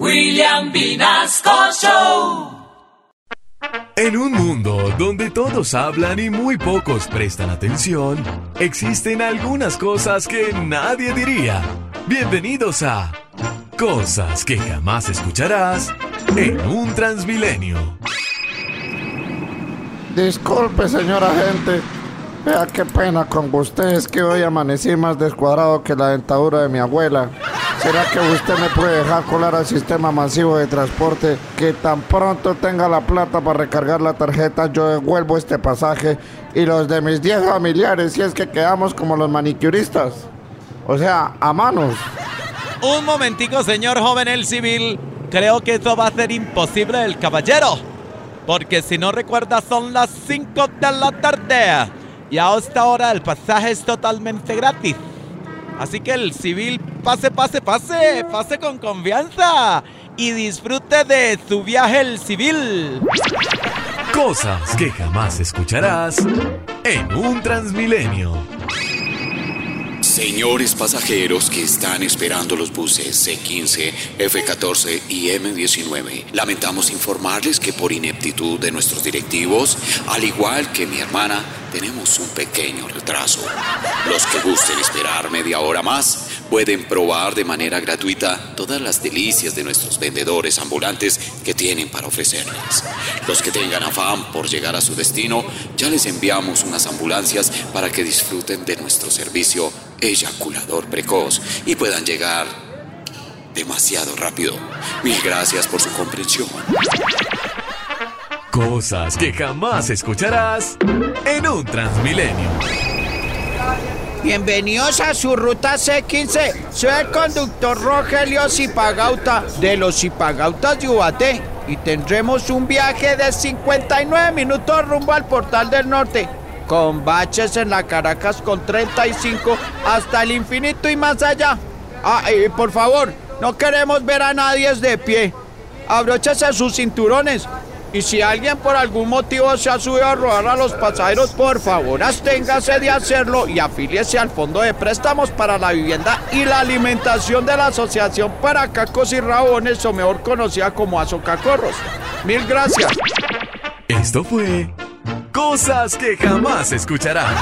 William Vinasco Show. En un mundo donde todos hablan y muy pocos prestan atención, existen algunas cosas que nadie diría. Bienvenidos a Cosas que jamás escucharás en un Transmilenio. Disculpe, señora gente. Vea qué pena con ustedes que hoy amanecí más descuadrado que la dentadura de mi abuela. ¿Será que usted me puede dejar colar al sistema masivo de transporte que tan pronto tenga la plata para recargar la tarjeta yo devuelvo este pasaje y los de mis 10 familiares si es que quedamos como los manicuristas? O sea, a manos. Un momentico, señor joven el civil. Creo que eso va a ser imposible el caballero. Porque si no recuerda son las 5 de la tarde. Y a esta hora el pasaje es totalmente gratis. Así que el civil pase, pase, pase, pase con confianza y disfrute de su viaje el civil. Cosas que jamás escucharás en un Transmilenio. Señores pasajeros que están esperando los buses C15, F14 y M19, lamentamos informarles que por ineptitud de nuestros directivos, al igual que mi hermana, tenemos un pequeño retraso. Los que gusten esperar media hora más pueden probar de manera gratuita todas las delicias de nuestros vendedores ambulantes que tienen para ofrecerles. Los que tengan afán por llegar a su destino, ya les enviamos unas ambulancias para que disfruten de nuestro servicio eyaculador precoz y puedan llegar demasiado rápido. Mil gracias por su comprensión. Cosas que jamás escucharás en un Transmilenio. Bienvenidos a su ruta C15. Soy el conductor Rogelio Zipagauta de los Zipagautas de y tendremos un viaje de 59 minutos rumbo al Portal del Norte con baches en la Caracas con 35 hasta el infinito y más allá. Ah, y por favor, no queremos ver a nadie de pie. Abróchese sus cinturones. Y si alguien por algún motivo se ha subido a robar a los pasajeros, por favor, absténgase de hacerlo y afíliese al Fondo de Préstamos para la Vivienda y la Alimentación de la Asociación para Cacos y Rabones, o mejor conocida como Azocacorros. Mil gracias. Esto fue Cosas que jamás escucharás.